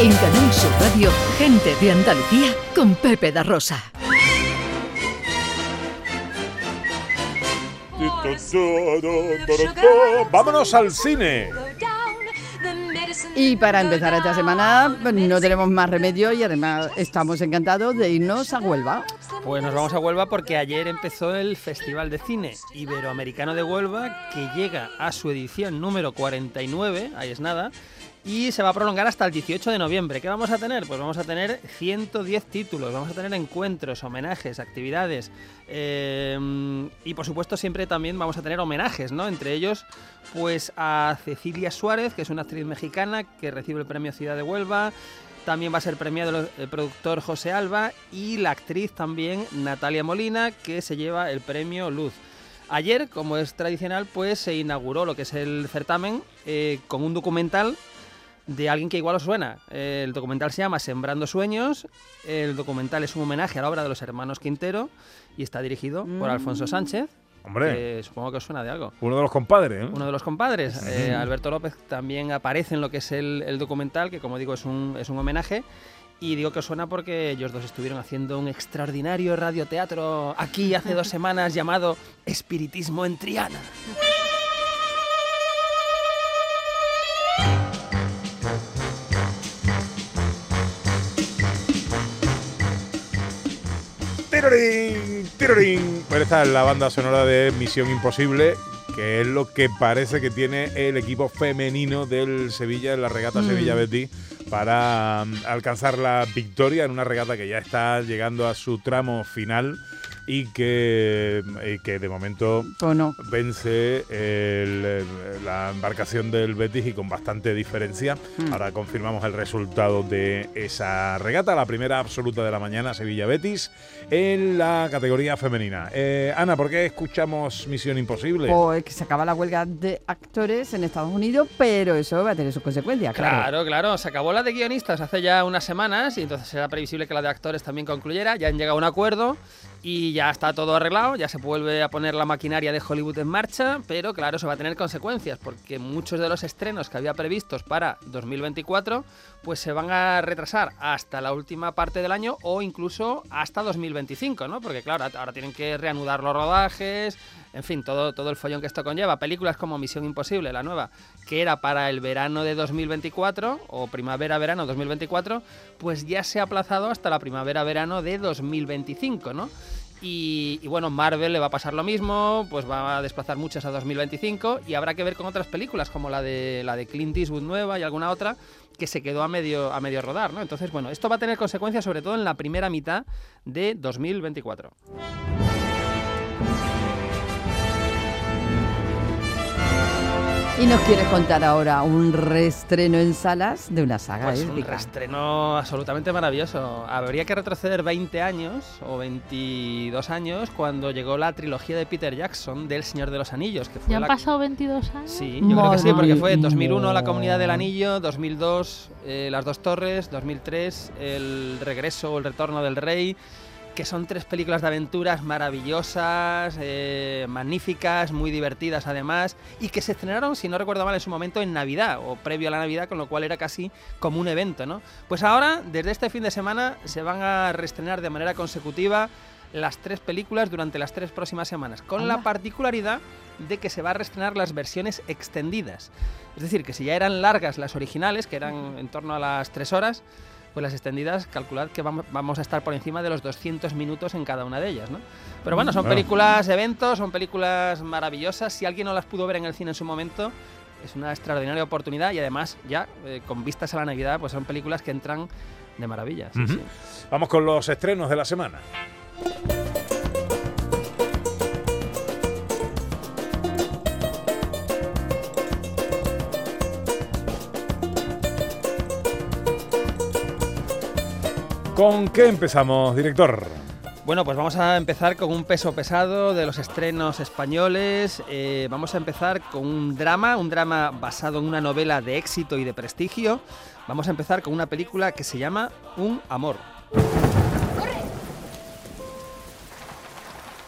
En Canal Sur Radio, gente de Andalucía con Pepe da Rosa. Vámonos al cine. Y para empezar esta semana no tenemos más remedio y además estamos encantados de irnos a Huelva. Pues nos vamos a Huelva porque ayer empezó el Festival de Cine Iberoamericano de Huelva que llega a su edición número 49, ahí es nada, y se va a prolongar hasta el 18 de noviembre. ¿Qué vamos a tener? Pues vamos a tener 110 títulos, vamos a tener encuentros, homenajes, actividades eh, y por supuesto siempre también vamos a tener homenajes, ¿no? Entre ellos pues a Cecilia Suárez, que es una actriz mexicana que recibe el premio Ciudad de Huelva. También va a ser premiado el productor José Alba y la actriz también Natalia Molina, que se lleva el premio Luz. Ayer, como es tradicional, pues se inauguró lo que es el certamen eh, con un documental de alguien que igual os suena. El documental se llama Sembrando Sueños. El documental es un homenaje a la obra de los hermanos Quintero y está dirigido por Alfonso mm. Sánchez. Hombre. supongo que os suena de algo. Uno de los compadres, ¿eh? Uno de los compadres. Eh, Alberto López también aparece en lo que es el, documental, que como digo es un, es un homenaje. Y digo que os suena porque ellos dos estuvieron haciendo un extraordinario radioteatro aquí hace dos semanas llamado Espiritismo en Triana. ¡Tirorín! ¡Tirorín! Pues esta es la banda sonora de Misión Imposible, que es lo que parece que tiene el equipo femenino del Sevilla en la regata mm. Sevilla Betty para um, alcanzar la victoria en una regata que ya está llegando a su tramo final y que, que de momento vence la embarcación del Betis y con bastante diferencia. Hmm. Ahora confirmamos el resultado de esa regata, la primera absoluta de la mañana, Sevilla-Betis, en la categoría femenina. Eh, Ana, ¿por qué escuchamos Misión Imposible? Pues que se acaba la huelga de actores en Estados Unidos, pero eso va a tener sus consecuencias. Claro, claro, claro. se acabó la de guionistas hace ya unas semanas y entonces era previsible que la de actores también concluyera. Ya han llegado a un acuerdo y ya está todo arreglado, ya se vuelve a poner la maquinaria de Hollywood en marcha, pero claro, eso va a tener consecuencias, porque muchos de los estrenos que había previstos para 2024, pues se van a retrasar hasta la última parte del año o incluso hasta 2025, ¿no? Porque claro, ahora tienen que reanudar los rodajes, en fin, todo, todo el follón que esto conlleva. Películas como Misión Imposible, la nueva, que era para el verano de 2024 o primavera-verano 2024, pues ya se ha aplazado hasta la primavera-verano de 2025, ¿no? Y, bueno, Marvel le va a pasar lo mismo, pues va a desplazar muchas a 2025 y habrá que ver con otras películas como la de la de Clint Eastwood nueva y alguna otra que se quedó a medio a medio rodar, ¿no? Entonces, bueno, esto va a tener consecuencias sobre todo en la primera mitad de 2024. Y nos quieres contar ahora un reestreno en salas de una saga pues Un reestreno absolutamente maravilloso. Habría que retroceder 20 años o 22 años cuando llegó la trilogía de Peter Jackson del Señor de los Anillos. Que fue ¿Ya han pasado 22 años? Sí, yo creo que sí, porque fue 2001 La Comunidad del Anillo, 2002 eh, Las Dos Torres, 2003 El Regreso o El Retorno del Rey que son tres películas de aventuras maravillosas, eh, magníficas, muy divertidas además, y que se estrenaron, si no recuerdo mal, en su momento en Navidad o previo a la Navidad, con lo cual era casi como un evento, ¿no? Pues ahora, desde este fin de semana, se van a reestrenar de manera consecutiva las tres películas durante las tres próximas semanas, con la particularidad de que se va a reestrenar las versiones extendidas. Es decir, que si ya eran largas las originales, que eran en torno a las tres horas, pues las extendidas, calculad que vamos a estar por encima de los 200 minutos en cada una de ellas, ¿no? Pero bueno, son películas, eventos, son películas maravillosas. Si alguien no las pudo ver en el cine en su momento, es una extraordinaria oportunidad y además ya eh, con vistas a la Navidad, pues son películas que entran de maravilla. Vamos con los estrenos de la semana. ¿Con qué empezamos, director? Bueno, pues vamos a empezar con un peso pesado de los estrenos españoles. Eh, vamos a empezar con un drama, un drama basado en una novela de éxito y de prestigio. Vamos a empezar con una película que se llama Un amor.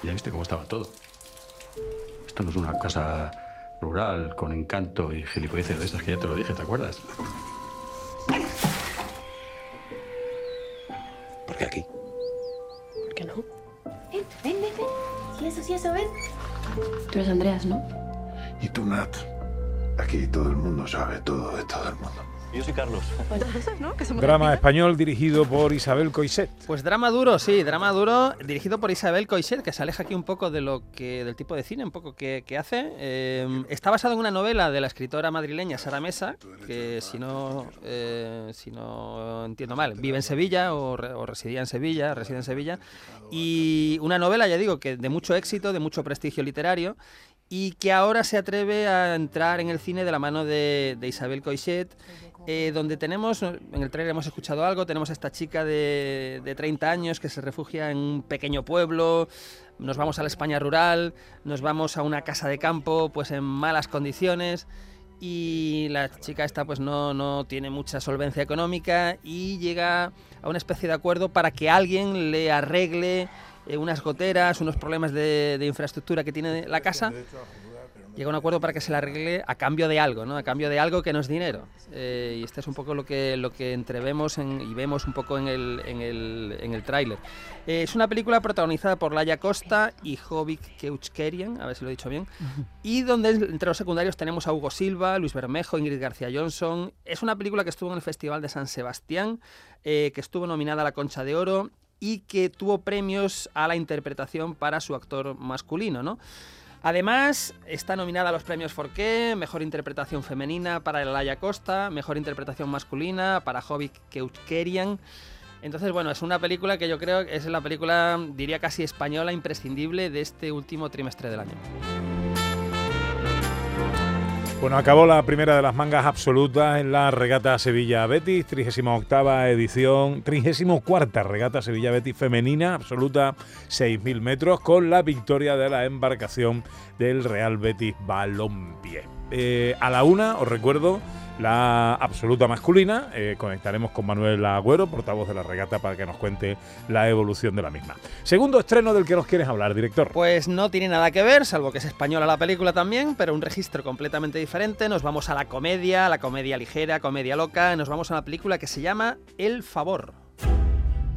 Ya viste cómo estaba todo. Esto no es una casa rural con encanto y gilipolleces de estas que ya te lo dije, ¿te acuerdas? Qué aquí? ¿Por qué no? Ven, ven, ven, ven. Sí, eso, sí, eso, ven. Tú eres Andreas, ¿no? Y tú, Nat. Aquí todo el mundo sabe todo de todo el mundo. Yo soy Carlos. Drama español dirigido por Isabel Coixet. Pues drama duro, sí, drama duro dirigido por Isabel Coixet, que se aleja aquí un poco de lo que del tipo de cine, un poco que, que hace. Eh, está basado en una novela de la escritora madrileña Sara Mesa, que si no, eh, si no entiendo mal, vive en Sevilla o, re- o residía en Sevilla, reside en Sevilla. Y una novela, ya digo, que de mucho éxito, de mucho prestigio literario y que ahora se atreve a entrar en el cine de la mano de, de Isabel Coixet, eh, donde tenemos, en el trailer hemos escuchado algo, tenemos a esta chica de, de 30 años que se refugia en un pequeño pueblo, nos vamos a la España rural, nos vamos a una casa de campo pues en malas condiciones y la chica esta pues no, no tiene mucha solvencia económica y llega a una especie de acuerdo para que alguien le arregle eh, unas goteras, unos problemas de, de infraestructura que tiene la casa. Llega a un acuerdo para que se le arregle a cambio de algo, ¿no? A cambio de algo que no es dinero. Eh, y este es un poco lo que, lo que entrevemos en- y vemos un poco en el, en el, en el tráiler. Eh, es una película protagonizada por Laia Costa y Jovic Keuchkerian, a ver si lo he dicho bien, y donde entre los secundarios tenemos a Hugo Silva, Luis Bermejo, Ingrid García Johnson. Es una película que estuvo en el Festival de San Sebastián, eh, que estuvo nominada a la Concha de Oro y que tuvo premios a la interpretación para su actor masculino, ¿no? Además, está nominada a los premios Forqué, Mejor Interpretación Femenina para Elaya Costa, Mejor Interpretación Masculina para Jovic Keuchkerian. Entonces, bueno, es una película que yo creo que es la película, diría casi española, imprescindible de este último trimestre del año. Bueno, acabó la primera de las mangas absolutas en la regata Sevilla Betis, 38 edición, 34 regata Sevilla Betis femenina absoluta, 6.000 metros, con la victoria de la embarcación del Real Betis Balompié. Eh, a la una, os recuerdo, la absoluta masculina. eh, conectaremos con Manuel Agüero, portavoz de la regata, para que nos cuente la evolución de la misma. Segundo estreno del que nos quieres hablar, director. Pues no tiene nada que ver, salvo que es española la película también, pero un registro completamente diferente. Nos vamos a la comedia, a la comedia ligera, comedia loca. Nos vamos a una película que se llama El Favor.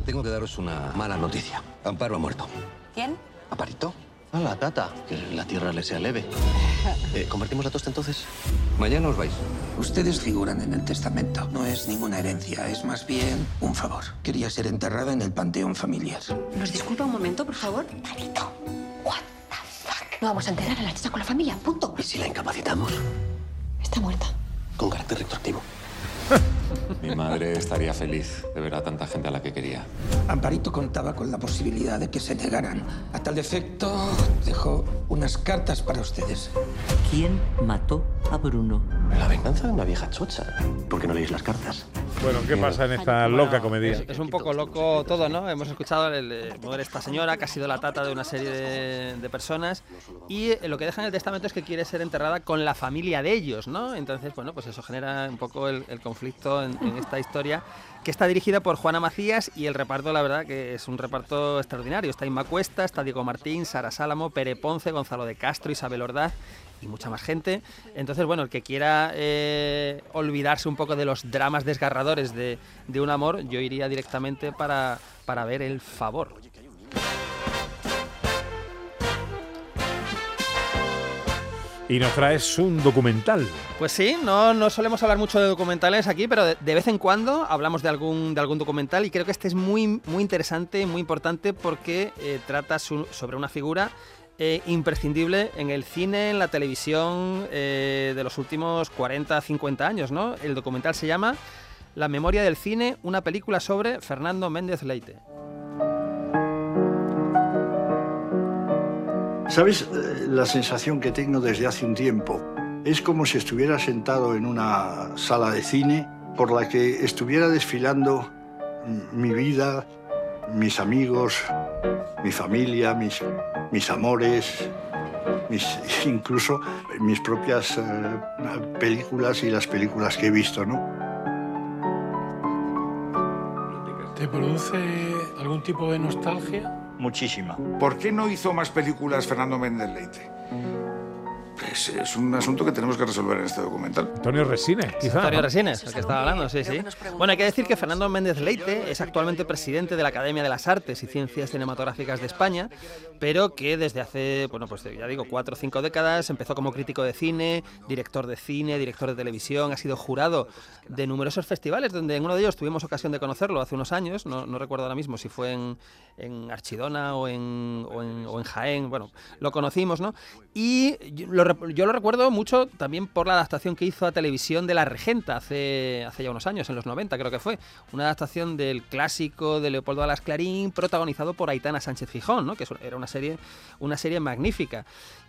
Tengo que daros una mala noticia. Amparo ha muerto. ¿Quién? ¿Amparito? A la tata. Que la tierra le sea leve. Eh, ¿Convertimos la tosta entonces? Mañana os vais. Ustedes figuran en el testamento. No es ninguna herencia, es más bien un favor. Quería ser enterrada en el panteón familiar. ¿Nos disculpa un momento, por favor? Marito, what the fuck? No vamos a enterar a la chica con la familia, punto. ¿Y si la incapacitamos? Está muerta. Con carácter retroactivo. Mi madre estaría feliz de ver a tanta gente a la que quería. Amparito contaba con la posibilidad de que se negaran. A tal efecto, dejó unas cartas para ustedes. ¿Quién mató a Bruno? La venganza de una vieja chocha. ¿Por qué no leéis las cartas? Bueno, ¿qué pasa en esta loca comedia? Es, es un poco loco todo, ¿no? Hemos escuchado el, eh, mover esta señora que ha sido la tata de una serie de, de personas y eh, lo que deja en el testamento es que quiere ser enterrada con la familia de ellos, ¿no? Entonces, bueno, pues eso genera un poco el, el conflicto en, en esta historia que está dirigida por Juana Macías y el reparto, la verdad, que es un reparto extraordinario. Está Inma Cuesta, está Diego Martín, Sara Sálamo, Pere Ponce, Gonzalo de Castro, Isabel Ordaz y mucha más gente. Entonces, bueno, el que quiera eh, olvidarse un poco de los dramas desgarradores de, de un amor, yo iría directamente para, para ver El Favor. Y nos traes un documental. Pues sí, no, no solemos hablar mucho de documentales aquí, pero de, de vez en cuando hablamos de algún, de algún documental y creo que este es muy, muy interesante, muy importante porque eh, trata su- sobre una figura eh, imprescindible en el cine, en la televisión eh, de los últimos 40, 50 años, ¿no? El documental se llama La memoria del cine, una película sobre Fernando Méndez Leite. ¿Sabes eh, la sensación que tengo desde hace un tiempo? Es como si estuviera sentado en una sala de cine por la que estuviera desfilando mi vida, mis amigos, mi familia, mis, mis amores, mis- incluso mis propias eh, películas y las películas que he visto, ¿no? ¿Te produce algún tipo de nostalgia? Muchísima. ¿Por qué no hizo más películas Fernando Méndez Leite? Es, es un asunto que tenemos que resolver en este documental. Antonio Resines, quizá. Antonio ¿no? Resines, el que estaba hablando, sí, sí. Bueno, hay que decir que Fernando Méndez Leite es actualmente presidente de la Academia de las Artes y Ciencias Cinematográficas de España, pero que desde hace, bueno, pues ya digo, cuatro o cinco décadas empezó como crítico de cine, director de cine, director de televisión, ha sido jurado de numerosos festivales, donde en uno de ellos tuvimos ocasión de conocerlo hace unos años, no, no recuerdo ahora mismo si fue en, en Archidona o en, o en, o en Jaén, bueno, lo conocimos, ¿no? Y lo, yo lo recuerdo mucho también por la adaptación que hizo a televisión de La Regenta hace, hace ya unos años, en los 90 creo que fue. Una adaptación del clásico de Leopoldo Alas Clarín, protagonizado por Aitana Sánchez Gijón, ¿no? que era una serie, una serie magnífica.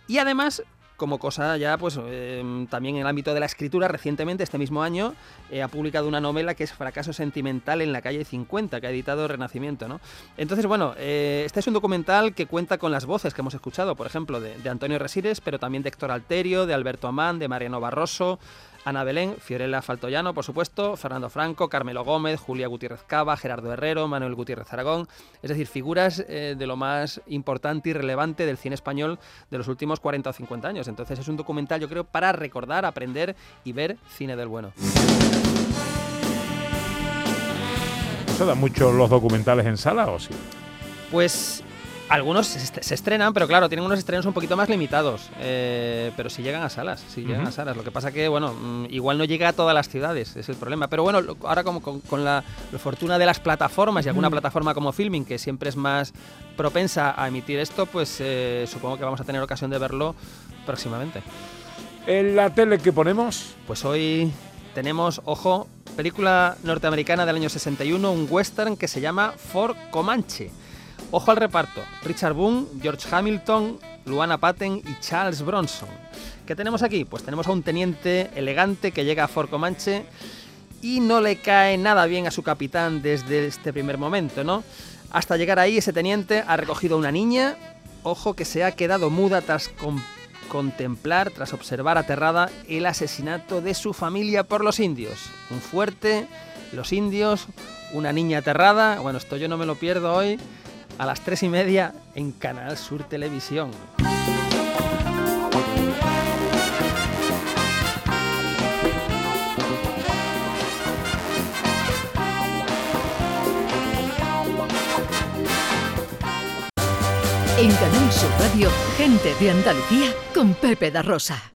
Y además, como cosa ya, pues eh, también en el ámbito de la escritura, recientemente, este mismo año, eh, ha publicado una novela que es Fracaso Sentimental en la calle 50, que ha editado Renacimiento, ¿no? Entonces, bueno, eh, este es un documental que cuenta con las voces que hemos escuchado, por ejemplo, de, de Antonio Resines, pero también de Héctor Alterio, de Alberto Amán, de Mariano Barroso, Ana Belén, Fiorella Faltoyano, por supuesto, Fernando Franco, Carmelo Gómez, Julia Gutiérrez Cava, Gerardo Herrero, Manuel Gutiérrez Aragón, es decir, figuras eh, de lo más importante y relevante del cine español de los últimos 40 o 50 años. Entonces es un documental, yo creo, para recordar, aprender y ver cine del bueno. ¿Se dan mucho los documentales en sala o sí? Pues algunos se, est- se estrenan, pero claro, tienen unos estrenos un poquito más limitados. eh, pero si llegan a salas, si llegan a salas. Lo que pasa que, bueno, mm, igual no llega a todas las ciudades, es el problema. Pero bueno, ahora como con, con la, la fortuna de las plataformas y alguna plataforma como Filming, que siempre es más propensa a emitir esto, pues eh, supongo que vamos a tener ocasión de verlo próximamente. ¿En la tele que ponemos? Pues hoy tenemos, ojo, película norteamericana del año 61, un western que se llama Fort Comanche. Ojo al reparto, Richard Boone, George Hamilton, Luana Patten y Charles Bronson. ¿Qué tenemos aquí? Pues tenemos a un teniente elegante que llega a Fort Comanche y no le cae nada bien a su capitán desde este primer momento, ¿no? Hasta llegar ahí, ese teniente ha recogido a una niña, ojo que se ha quedado muda tras con- contemplar, tras observar aterrada el asesinato de su familia por los indios. Un fuerte, los indios, una niña aterrada. Bueno, esto yo no me lo pierdo hoy a las tres y media en Canal Sur Televisión. En Canal Sur Radio, gente de Andalucía con Pepe da Rosa.